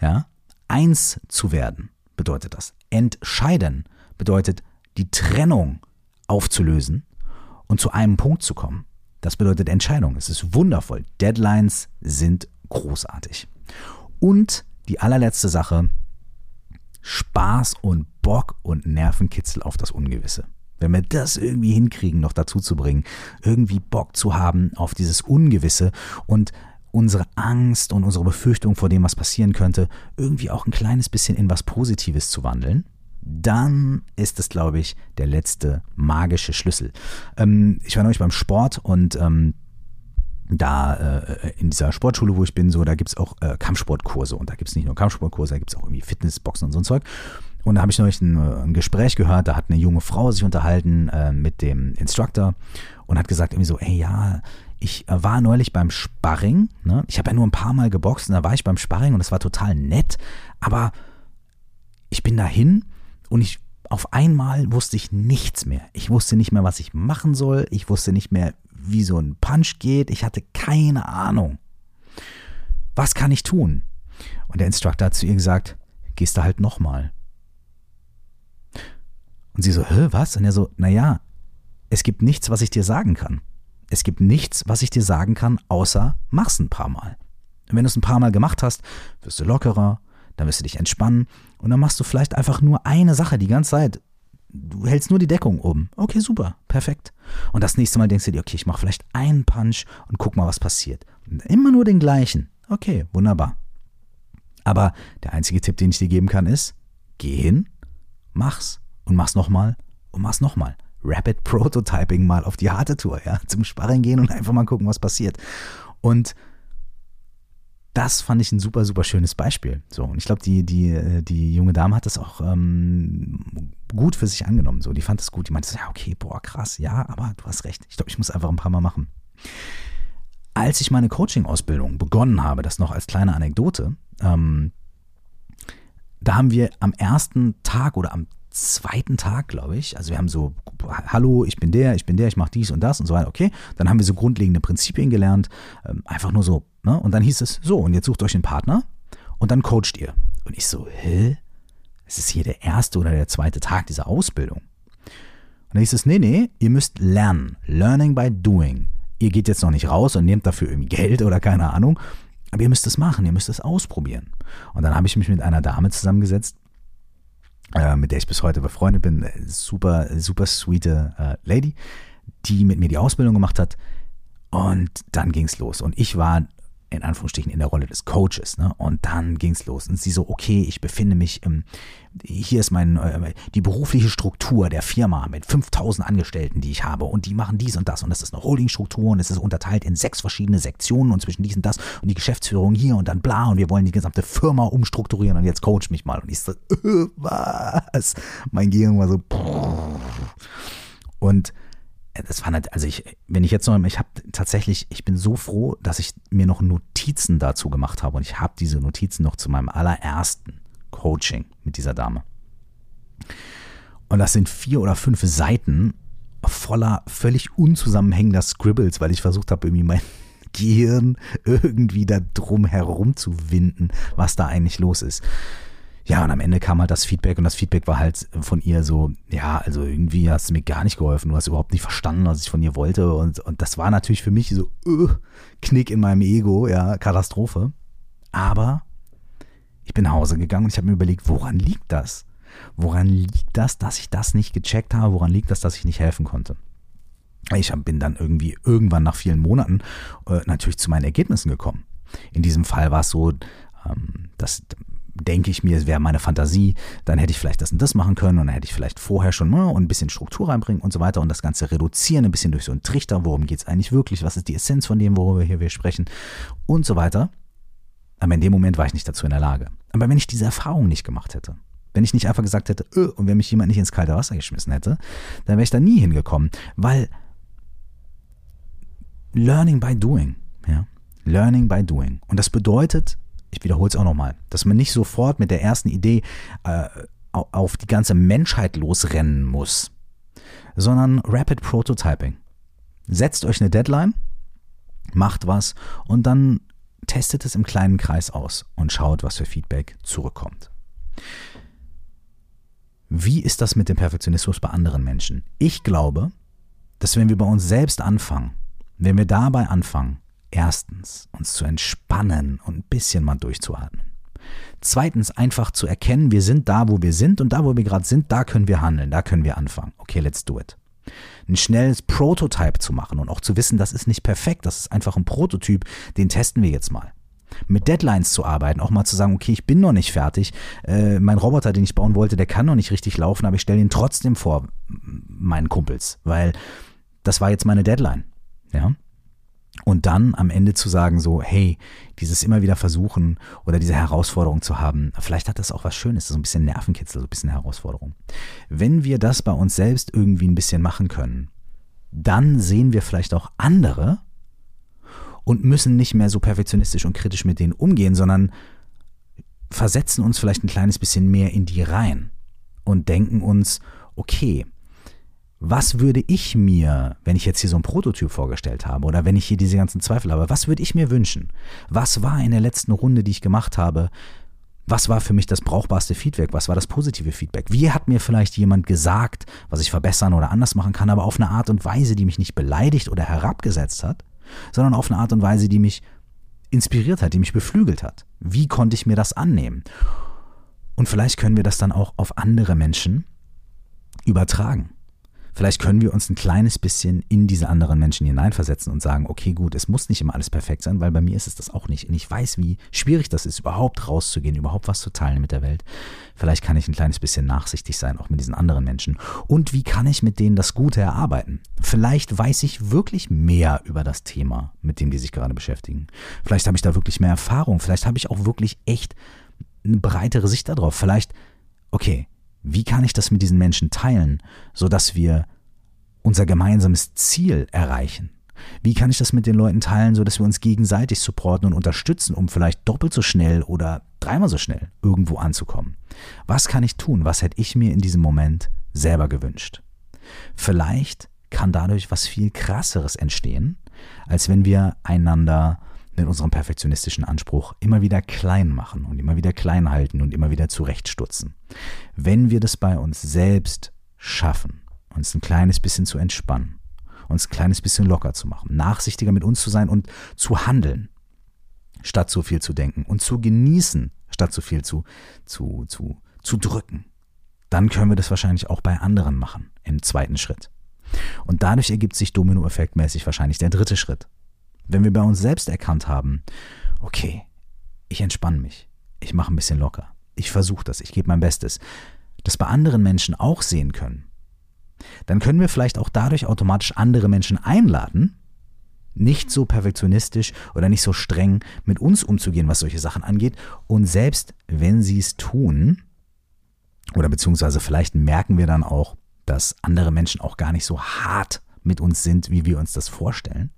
Ja? Eins zu werden bedeutet das. Entscheiden bedeutet die Trennung aufzulösen und zu einem Punkt zu kommen. Das bedeutet Entscheidung. Es ist wundervoll. Deadlines sind großartig. Und die allerletzte Sache, Spaß und Bock und Nervenkitzel auf das Ungewisse. Wenn wir das irgendwie hinkriegen, noch dazu zu bringen, irgendwie Bock zu haben auf dieses Ungewisse und unsere Angst und unsere Befürchtung vor dem, was passieren könnte, irgendwie auch ein kleines bisschen in was Positives zu wandeln, dann ist es, glaube ich, der letzte magische Schlüssel. Ähm, ich war neulich beim Sport und ähm, da äh, in dieser Sportschule, wo ich bin, so, da gibt es auch äh, Kampfsportkurse und da gibt es nicht nur Kampfsportkurse, da gibt es auch irgendwie Fitnessboxen und so ein Zeug. Und da habe ich neulich ein, ein, Gespräch gehört, da hat eine junge Frau sich unterhalten äh, mit dem Instructor und hat gesagt irgendwie so, ey ja, ich äh, war neulich beim Sparring. Ne? Ich habe ja nur ein paar Mal geboxt und da war ich beim Sparring und es war total nett. Aber ich bin dahin und ich auf einmal wusste ich nichts mehr. Ich wusste nicht mehr, was ich machen soll. Ich wusste nicht mehr, wie so ein Punch geht. Ich hatte keine Ahnung. Was kann ich tun? Und der Instructor hat zu ihr gesagt, gehst du halt nochmal. Und sie so, hä, was? Und er so, naja, es gibt nichts, was ich dir sagen kann. Es gibt nichts, was ich dir sagen kann, außer mach's ein paar Mal. Und wenn du es ein paar Mal gemacht hast, wirst du lockerer, dann wirst du dich entspannen und dann machst du vielleicht einfach nur eine Sache die ganze Zeit. Du hältst nur die Deckung oben. Okay, super, perfekt. Und das nächste Mal denkst du dir, okay, ich mache vielleicht einen Punch und guck mal, was passiert. Und immer nur den gleichen. Okay, wunderbar. Aber der einzige Tipp, den ich dir geben kann, ist, geh hin, mach's und mach's nochmal und mach's nochmal. Rapid Prototyping mal auf die harte Tour, ja, zum Sparring gehen und einfach mal gucken, was passiert. Und das fand ich ein super, super schönes Beispiel. So, und ich glaube, die, die, die junge Dame hat das auch ähm, gut für sich angenommen. So, die fand es gut. Die meinte, ja, okay, boah, krass, ja, aber du hast recht. Ich glaube, ich muss einfach ein paar Mal machen. Als ich meine Coaching-Ausbildung begonnen habe, das noch als kleine Anekdote, ähm, da haben wir am ersten Tag oder am zweiten Tag, glaube ich, also wir haben so, hallo, ich bin der, ich bin der, ich mache dies und das und so weiter, okay. Dann haben wir so grundlegende Prinzipien gelernt, ähm, einfach nur so, ne? Und dann hieß es, so, und jetzt sucht euch einen Partner und dann coacht ihr. Und ich so, hä? Es ist hier der erste oder der zweite Tag dieser Ausbildung. Und dann hieß es, nee, nee, ihr müsst lernen. Learning by doing. Ihr geht jetzt noch nicht raus und nehmt dafür irgendwie Geld oder keine Ahnung, aber ihr müsst es machen, ihr müsst es ausprobieren. Und dann habe ich mich mit einer Dame zusammengesetzt, äh, mit der ich bis heute befreundet bin, super, super sweete äh, Lady, die mit mir die Ausbildung gemacht hat. Und dann ging es los. Und ich war in Anführungsstrichen in der Rolle des Coaches. Ne? Und dann ging es los. Und sie so, okay, ich befinde mich, im, hier ist mein, äh, die berufliche Struktur der Firma mit 5000 Angestellten, die ich habe. Und die machen dies und das. Und das ist eine Holdingstruktur und es ist unterteilt in sechs verschiedene Sektionen und zwischen dies und das und die Geschäftsführung hier und dann bla. Und wir wollen die gesamte Firma umstrukturieren und jetzt coach mich mal. Und ich so, äh, was? Mein Gehirn war so, und das war nicht, also ich, wenn ich jetzt noch, ich habe tatsächlich, ich bin so froh, dass ich mir noch Notizen dazu gemacht habe und ich habe diese Notizen noch zu meinem allerersten Coaching mit dieser Dame. Und das sind vier oder fünf Seiten voller völlig unzusammenhängender Scribbles, weil ich versucht habe, irgendwie mein Gehirn irgendwie da drum herum zu winden, was da eigentlich los ist. Ja, und am Ende kam halt das Feedback und das Feedback war halt von ihr so, ja, also irgendwie hast du mir gar nicht geholfen, du hast überhaupt nicht verstanden, was ich von ihr wollte und, und das war natürlich für mich so, uh, Knick in meinem Ego, ja, Katastrophe. Aber ich bin nach Hause gegangen und ich habe mir überlegt, woran liegt das? Woran liegt das, dass ich das nicht gecheckt habe? Woran liegt das, dass ich nicht helfen konnte? Ich bin dann irgendwie irgendwann nach vielen Monaten äh, natürlich zu meinen Ergebnissen gekommen. In diesem Fall war es so, ähm, dass denke ich mir, es wäre meine Fantasie, dann hätte ich vielleicht das und das machen können und dann hätte ich vielleicht vorher schon mal ein bisschen Struktur reinbringen und so weiter und das Ganze reduzieren, ein bisschen durch so einen Trichter, worum geht es eigentlich wirklich, was ist die Essenz von dem, worüber hier wir sprechen und so weiter. Aber in dem Moment war ich nicht dazu in der Lage. Aber wenn ich diese Erfahrung nicht gemacht hätte, wenn ich nicht einfach gesagt hätte, öh, und wenn mich jemand nicht ins kalte Wasser geschmissen hätte, dann wäre ich da nie hingekommen, weil Learning by doing, ja, Learning by doing. Und das bedeutet, ich wiederhole es auch nochmal, dass man nicht sofort mit der ersten Idee äh, auf die ganze Menschheit losrennen muss, sondern Rapid Prototyping. Setzt euch eine Deadline, macht was und dann testet es im kleinen Kreis aus und schaut, was für Feedback zurückkommt. Wie ist das mit dem Perfektionismus bei anderen Menschen? Ich glaube, dass wenn wir bei uns selbst anfangen, wenn wir dabei anfangen, Erstens, uns zu entspannen und ein bisschen mal durchzuatmen. Zweitens, einfach zu erkennen, wir sind da, wo wir sind und da, wo wir gerade sind, da können wir handeln, da können wir anfangen. Okay, let's do it. Ein schnelles Prototype zu machen und auch zu wissen, das ist nicht perfekt, das ist einfach ein Prototyp, den testen wir jetzt mal. Mit Deadlines zu arbeiten, auch mal zu sagen, okay, ich bin noch nicht fertig, äh, mein Roboter, den ich bauen wollte, der kann noch nicht richtig laufen, aber ich stelle ihn trotzdem vor meinen Kumpels, weil das war jetzt meine Deadline. Ja. Und dann am Ende zu sagen, so, hey, dieses immer wieder versuchen oder diese Herausforderung zu haben, vielleicht hat das auch was Schönes, so ein bisschen Nervenkitzel, so ein bisschen Herausforderung. Wenn wir das bei uns selbst irgendwie ein bisschen machen können, dann sehen wir vielleicht auch andere und müssen nicht mehr so perfektionistisch und kritisch mit denen umgehen, sondern versetzen uns vielleicht ein kleines bisschen mehr in die rein und denken uns, okay, was würde ich mir, wenn ich jetzt hier so ein Prototyp vorgestellt habe oder wenn ich hier diese ganzen Zweifel habe, was würde ich mir wünschen? Was war in der letzten Runde, die ich gemacht habe? Was war für mich das brauchbarste Feedback? Was war das positive Feedback? Wie hat mir vielleicht jemand gesagt, was ich verbessern oder anders machen kann, aber auf eine Art und Weise, die mich nicht beleidigt oder herabgesetzt hat, sondern auf eine Art und Weise, die mich inspiriert hat, die mich beflügelt hat? Wie konnte ich mir das annehmen? Und vielleicht können wir das dann auch auf andere Menschen übertragen. Vielleicht können wir uns ein kleines bisschen in diese anderen Menschen hineinversetzen und sagen, okay, gut, es muss nicht immer alles perfekt sein, weil bei mir ist es das auch nicht. Und ich weiß, wie schwierig das ist, überhaupt rauszugehen, überhaupt was zu teilen mit der Welt. Vielleicht kann ich ein kleines bisschen nachsichtig sein, auch mit diesen anderen Menschen. Und wie kann ich mit denen das Gute erarbeiten? Vielleicht weiß ich wirklich mehr über das Thema, mit dem die sich gerade beschäftigen. Vielleicht habe ich da wirklich mehr Erfahrung. Vielleicht habe ich auch wirklich echt eine breitere Sicht darauf. Vielleicht, okay, wie kann ich das mit diesen Menschen teilen, sodass wir unser gemeinsames Ziel erreichen? Wie kann ich das mit den Leuten teilen, sodass wir uns gegenseitig supporten und unterstützen, um vielleicht doppelt so schnell oder dreimal so schnell irgendwo anzukommen? Was kann ich tun? Was hätte ich mir in diesem Moment selber gewünscht? Vielleicht kann dadurch was viel krasseres entstehen, als wenn wir einander mit unserem perfektionistischen Anspruch immer wieder klein machen und immer wieder klein halten und immer wieder zurechtstutzen. Wenn wir das bei uns selbst schaffen, uns ein kleines bisschen zu entspannen, uns ein kleines bisschen locker zu machen, nachsichtiger mit uns zu sein und zu handeln, statt so viel zu denken und zu genießen, statt so viel zu, zu, zu, zu drücken, dann können wir das wahrscheinlich auch bei anderen machen im zweiten Schritt. Und dadurch ergibt sich Domino-Effektmäßig wahrscheinlich der dritte Schritt. Wenn wir bei uns selbst erkannt haben, okay, ich entspanne mich, ich mache ein bisschen locker, ich versuche das, ich gebe mein Bestes, das bei anderen Menschen auch sehen können, dann können wir vielleicht auch dadurch automatisch andere Menschen einladen, nicht so perfektionistisch oder nicht so streng mit uns umzugehen, was solche Sachen angeht. Und selbst wenn sie es tun, oder beziehungsweise vielleicht merken wir dann auch, dass andere Menschen auch gar nicht so hart mit uns sind, wie wir uns das vorstellen.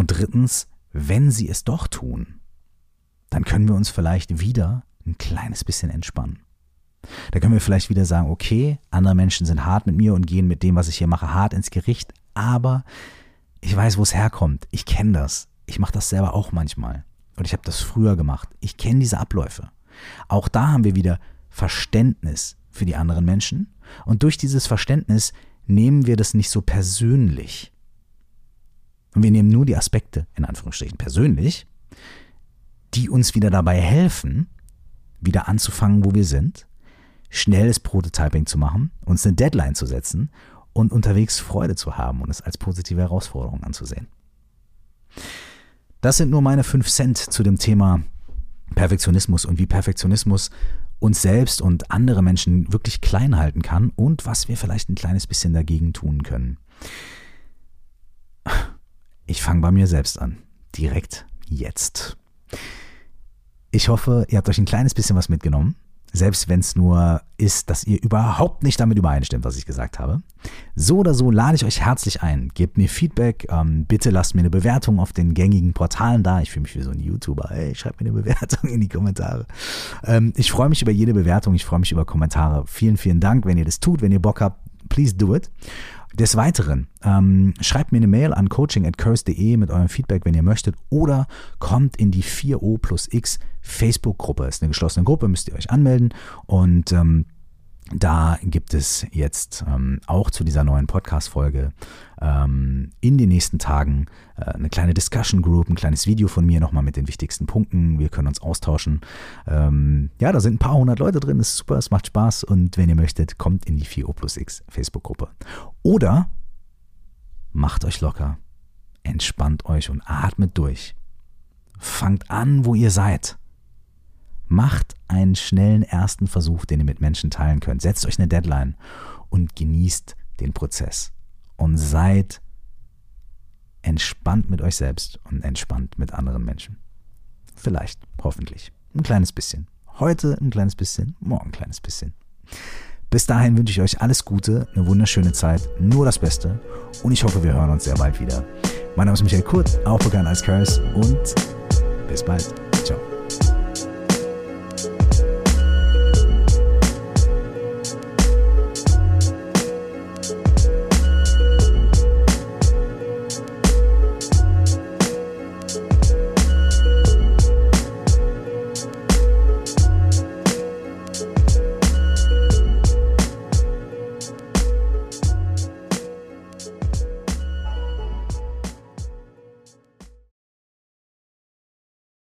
Und drittens, wenn sie es doch tun, dann können wir uns vielleicht wieder ein kleines bisschen entspannen. Da können wir vielleicht wieder sagen, okay, andere Menschen sind hart mit mir und gehen mit dem, was ich hier mache, hart ins Gericht, aber ich weiß, wo es herkommt. Ich kenne das. Ich mache das selber auch manchmal. Und ich habe das früher gemacht. Ich kenne diese Abläufe. Auch da haben wir wieder Verständnis für die anderen Menschen. Und durch dieses Verständnis nehmen wir das nicht so persönlich. Und wir nehmen nur die Aspekte, in Anführungsstrichen persönlich, die uns wieder dabei helfen, wieder anzufangen, wo wir sind, schnelles Prototyping zu machen, uns eine Deadline zu setzen und unterwegs Freude zu haben und es als positive Herausforderung anzusehen. Das sind nur meine fünf Cent zu dem Thema Perfektionismus und wie Perfektionismus uns selbst und andere Menschen wirklich klein halten kann und was wir vielleicht ein kleines bisschen dagegen tun können. Ich fange bei mir selbst an. Direkt jetzt. Ich hoffe, ihr habt euch ein kleines bisschen was mitgenommen. Selbst wenn es nur ist, dass ihr überhaupt nicht damit übereinstimmt, was ich gesagt habe. So oder so lade ich euch herzlich ein. Gebt mir Feedback. Ähm, bitte lasst mir eine Bewertung auf den gängigen Portalen da. Ich fühle mich wie so ein YouTuber. Ey, schreibt mir eine Bewertung in die Kommentare. Ähm, ich freue mich über jede Bewertung. Ich freue mich über Kommentare. Vielen, vielen Dank, wenn ihr das tut. Wenn ihr Bock habt, please do it. Des Weiteren, ähm, schreibt mir eine Mail an coaching.curse.de mit eurem Feedback, wenn ihr möchtet, oder kommt in die 4O plus X Facebook-Gruppe. Ist eine geschlossene Gruppe, müsst ihr euch anmelden und ähm, da gibt es jetzt ähm, auch zu dieser neuen Podcast-Folge ähm, in den nächsten Tagen äh, eine kleine Discussion Group, ein kleines Video von mir nochmal mit den wichtigsten Punkten. Wir können uns austauschen. Ähm, ja, da sind ein paar hundert Leute drin, das ist super, es macht Spaß und wenn ihr möchtet, kommt in die 4O plus X Facebook-Gruppe. Oder macht euch locker, entspannt euch und atmet durch. Fangt an, wo ihr seid. Macht einen schnellen ersten Versuch, den ihr mit Menschen teilen könnt. Setzt euch eine Deadline und genießt den Prozess. Und seid entspannt mit euch selbst und entspannt mit anderen Menschen. Vielleicht, hoffentlich. Ein kleines bisschen. Heute ein kleines bisschen, morgen ein kleines bisschen. Bis dahin wünsche ich euch alles Gute, eine wunderschöne Zeit, nur das Beste und ich hoffe, wir hören uns sehr bald wieder. Mein Name ist Michael Kurt, auch bekannt als Curse und bis bald.